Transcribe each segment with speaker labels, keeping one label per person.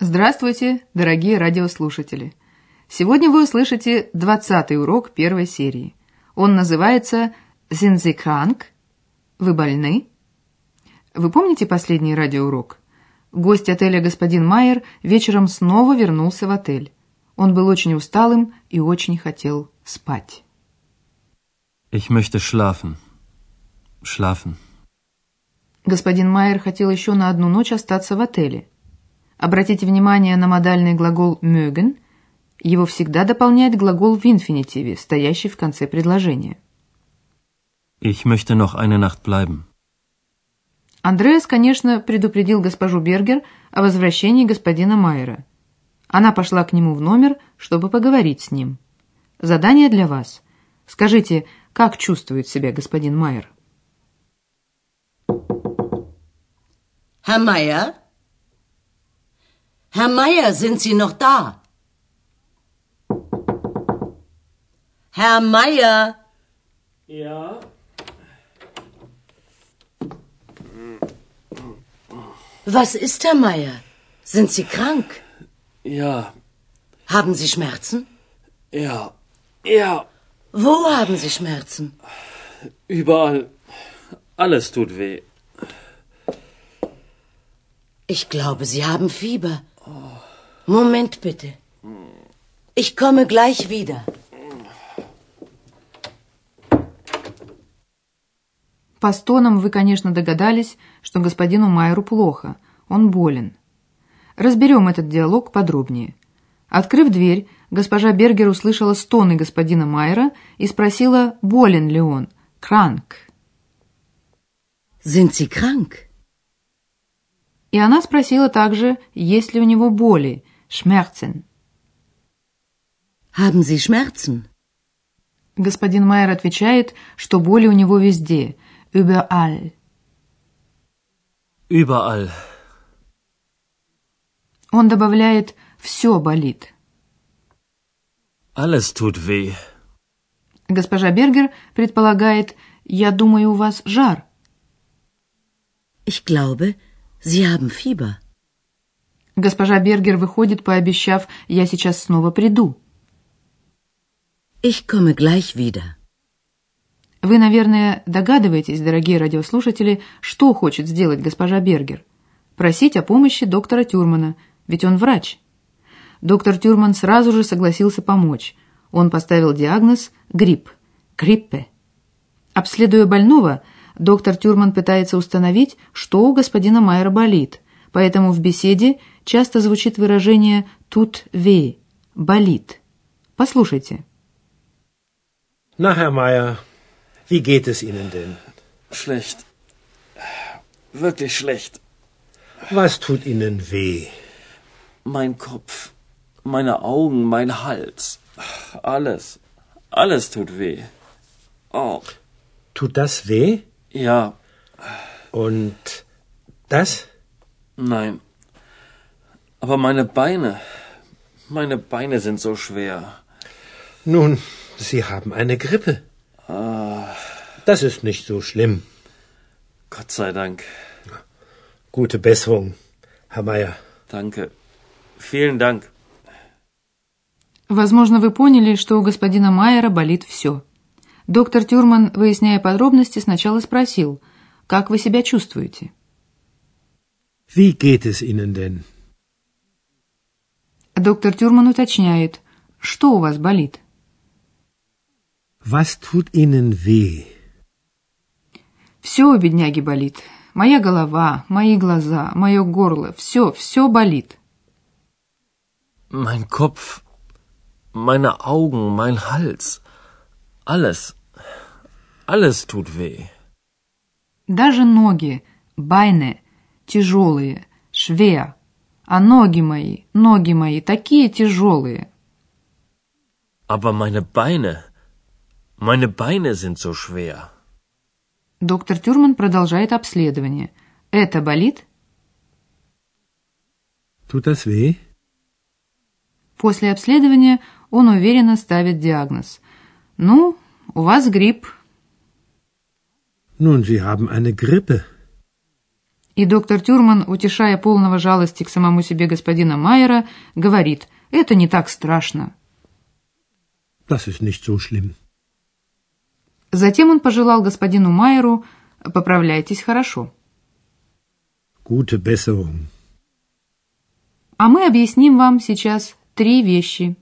Speaker 1: Здравствуйте, дорогие радиослушатели! Сегодня вы услышите двадцатый урок первой серии. Он называется «Sind Sie krank?» «Вы больны?» Вы помните последний радиоурок? Гость отеля господин Майер вечером снова вернулся в отель. Он был очень усталым и очень хотел спать.
Speaker 2: Ich möchte schlafen. Schlafen.
Speaker 1: Господин Майер хотел еще на одну ночь остаться в отеле. Обратите внимание на модальный глагол «mögen». Его всегда дополняет глагол в инфинитиве, стоящий в конце предложения.
Speaker 2: Ich möchte noch eine Nacht bleiben.
Speaker 1: Андреас, конечно, предупредил госпожу Бергер о возвращении господина Майера. Она пошла к нему в номер, чтобы поговорить с ним. Задание для вас. Скажите, как чувствует себя господин Майер?
Speaker 3: Herr Meier? Herr Meier, sind Sie noch da? Herr Meier?
Speaker 4: Ja,
Speaker 3: Was ist, Herr Meier? Sind Sie krank?
Speaker 4: ja,
Speaker 3: Haben Sie Schmerzen?
Speaker 4: ja, ja,
Speaker 3: Wo haben Sie Schmerzen?
Speaker 4: überall. Alles tut weh.
Speaker 3: Ich glaube, Sie haben Fieber. Moment bitte. Ich komme gleich wieder.
Speaker 1: По стонам вы, конечно, догадались, что господину Майеру плохо, он болен. Разберем этот диалог подробнее. Открыв дверь, госпожа Бергер услышала стоны господина Майера и спросила, болен ли он. Кранк.
Speaker 3: Sind Sie krank?
Speaker 1: И она спросила также, есть ли у него боли. Schmerzen.
Speaker 3: Haben Sie Schmerzen?
Speaker 1: Господин Майер отвечает, что боли у него везде. Überall.
Speaker 2: Überall.
Speaker 1: Он добавляет «все болит».
Speaker 2: Alles tut weh.
Speaker 1: Госпожа Бергер предполагает «я думаю, у вас жар».
Speaker 3: Ich glaube, Sie haben Fieber.
Speaker 1: Госпожа Бергер выходит, пообещав «я сейчас снова приду».
Speaker 3: Ich komme gleich wieder.
Speaker 1: Вы, наверное, догадываетесь, дорогие радиослушатели, что хочет сделать госпожа Бергер. Просить о помощи доктора Тюрмана, ведь он врач. Доктор Тюрман сразу же согласился помочь. Он поставил диагноз «грипп», «гриппе». Обследуя больного, доктор Тюрман пытается установить, что у господина Майера болит, поэтому в беседе часто звучит выражение «тут ве» – «болит». Послушайте.
Speaker 5: Na, Herr Meier, wie geht es Ihnen denn?
Speaker 4: Schlecht. Wirklich schlecht.
Speaker 5: Was tut Ihnen weh?
Speaker 4: Mein Kopf, meine Augen, mein Hals. Alles. Alles tut weh. Oh,
Speaker 5: Tut das weh?
Speaker 4: ja,
Speaker 5: Und das?
Speaker 4: nein. Aber meine Beine. Meine Beine sind so schwer.
Speaker 5: Nun, Sie haben eine Grippe. Das ist nicht so schlimm.
Speaker 4: Gott sei Dank.
Speaker 5: Gute Besserung, Herr Meier.
Speaker 4: Danke. Vielen Dank.
Speaker 1: Возможно, вы поняли, что у господина Майера болит все. Доктор Тюрман, выясняя подробности, сначала спросил, как вы себя чувствуете?
Speaker 5: Wie geht es Ihnen denn?
Speaker 1: Доктор Тюрман уточняет, что у вас болит?
Speaker 5: Was tut Ihnen weh?
Speaker 1: Все у бедняги болит. Моя голова, мои глаза, мое горло, все, все болит.
Speaker 2: Mein Kopf, meine Augen, mein Hals. Alles. Alles tut weh.
Speaker 1: Даже ноги, байне, тяжелые, швея. А ноги мои, ноги мои такие тяжелые.
Speaker 4: Aber meine Beine, meine Beine sind so schwer.
Speaker 1: Доктор Тюрман продолжает обследование. Это болит?
Speaker 5: Tut das weh?
Speaker 1: После обследования он уверенно ставит диагноз. Ну, у вас грипп.
Speaker 5: Nun, Sie haben eine Grippe.
Speaker 1: И доктор Тюрман, утешая полного жалости к самому себе господина Майера, говорит, это не так страшно.
Speaker 5: Das ist nicht so schlimm.
Speaker 1: Затем он пожелал господину Майеру, поправляйтесь хорошо.
Speaker 5: Gute Besserung.
Speaker 1: А мы объясним вам сейчас три вещи.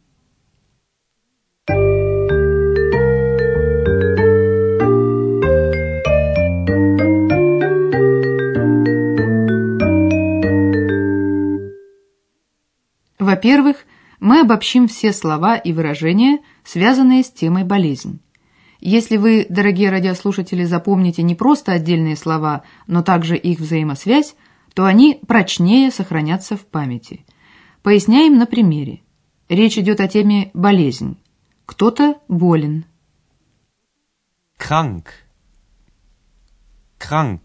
Speaker 1: Во-первых, мы обобщим все слова и выражения, связанные с темой болезнь. Если вы, дорогие радиослушатели, запомните не просто отдельные слова, но также их взаимосвязь, то они прочнее сохранятся в памяти. Поясняем на примере. Речь идет о теме «болезнь». Кто-то болен.
Speaker 6: Krank. Krank.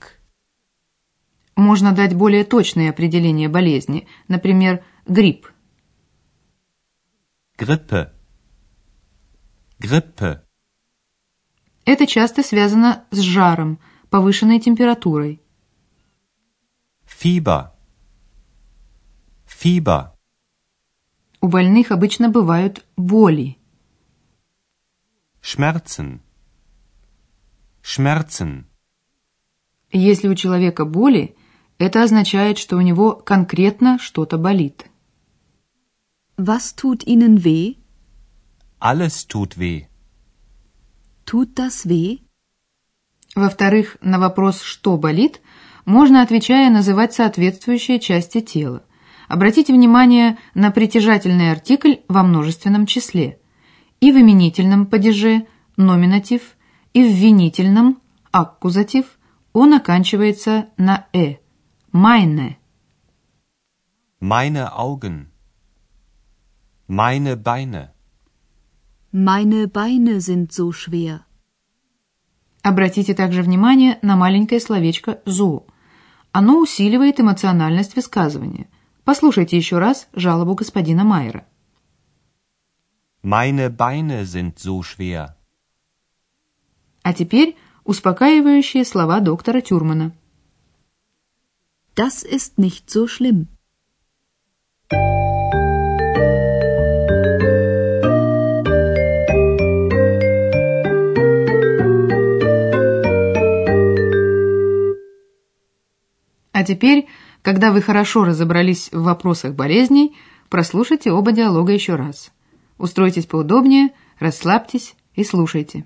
Speaker 1: Можно дать более точное определение болезни, например, грипп.
Speaker 6: Grippe. Grippe.
Speaker 1: Это часто связано с жаром, повышенной температурой.
Speaker 6: Fieber. Fieber.
Speaker 1: У больных обычно бывают боли.
Speaker 6: Schmerzen. Schmerzen.
Speaker 1: Если у человека боли, это означает, что у него конкретно что-то болит.
Speaker 7: Was tut Ihnen weh?
Speaker 6: Alles tut weh.
Speaker 7: Tut das weh?
Speaker 1: Во-вторых, на вопрос «что болит?» можно, отвечая, называть соответствующие части тела. Обратите внимание на притяжательный артикль во множественном числе. И в именительном падеже номинатив, и в винительном аккузатив он оканчивается на «э». Meine.
Speaker 6: Meine Augen. Meine Beine.
Speaker 7: Meine Beine sind so schwer.
Speaker 1: Обратите также внимание на маленькое словечко «зо». Оно усиливает эмоциональность высказывания. Послушайте еще раз жалобу господина Майера.
Speaker 6: Meine Beine sind so schwer.
Speaker 1: А теперь успокаивающие слова доктора Тюрмана.
Speaker 7: Das ist nicht so schlimm.
Speaker 1: А теперь, когда вы хорошо разобрались в вопросах болезней, прослушайте оба диалога еще раз. Устройтесь поудобнее, расслабьтесь и слушайте.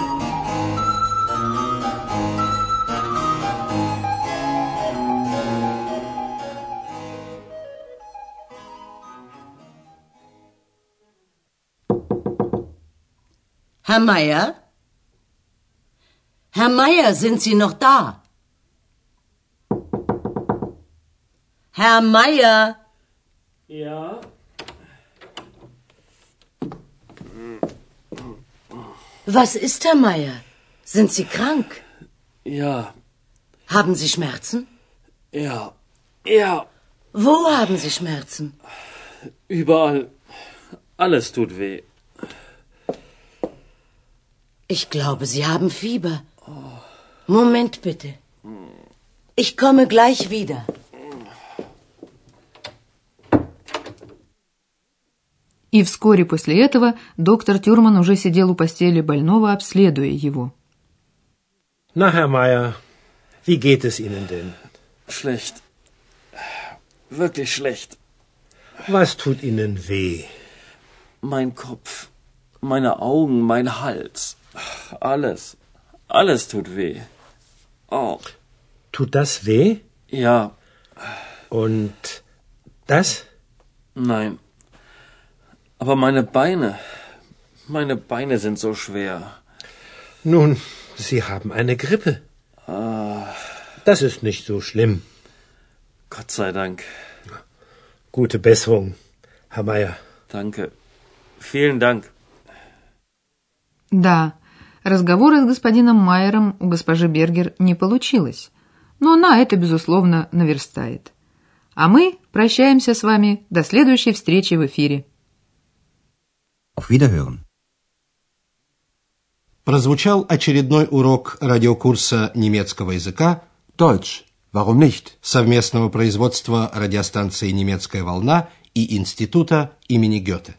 Speaker 3: Herr Meier? Herr Meier, sind Sie noch da? Herr Meier?
Speaker 4: Ja?
Speaker 3: Was ist, Herr Meier? Sind Sie krank?
Speaker 4: Ja,
Speaker 3: Haben Sie Schmerzen?
Speaker 4: ja, ja,
Speaker 3: Wo haben Sie Schmerzen?
Speaker 4: überall. Alles tut weh.
Speaker 3: Ich glaube, Sie haben Fieber. Moment bitte. Ich komme gleich wieder.
Speaker 1: И вскоре после этого доктор Тюрман уже сидел у постели больного, обследуя его.
Speaker 5: Na, Herr Meier, wie geht es Ihnen denn?
Speaker 4: Schlecht. Wirklich schlecht.
Speaker 5: Was tut Ihnen weh?
Speaker 4: Mein Kopf, meine Augen, mein Hals. Alles. Alles tut weh. Oh,
Speaker 5: Tut das weh?
Speaker 4: ja,
Speaker 5: Und das?
Speaker 4: nein. Aber meine Beine, meine Beine sind so schwer.
Speaker 5: Nun, Sie haben eine Grippe. Das ist nicht so schlimm.
Speaker 4: Gott sei Dank.
Speaker 5: Gute Besserung, Herr Meier.
Speaker 4: Danke. Vielen Dank.
Speaker 1: Да, разговора с господином Майером у госпожи Бергер не получилось, но она это, безусловно, наверстает. А мы прощаемся с вами до следующей встречи в эфире.
Speaker 8: Auf Wiederhören.
Speaker 9: Прозвучал очередной урок радиокурса немецкого языка
Speaker 8: Deutsch. Warum nicht?
Speaker 9: совместного производства радиостанции «Немецкая волна» и Института имени Гёте.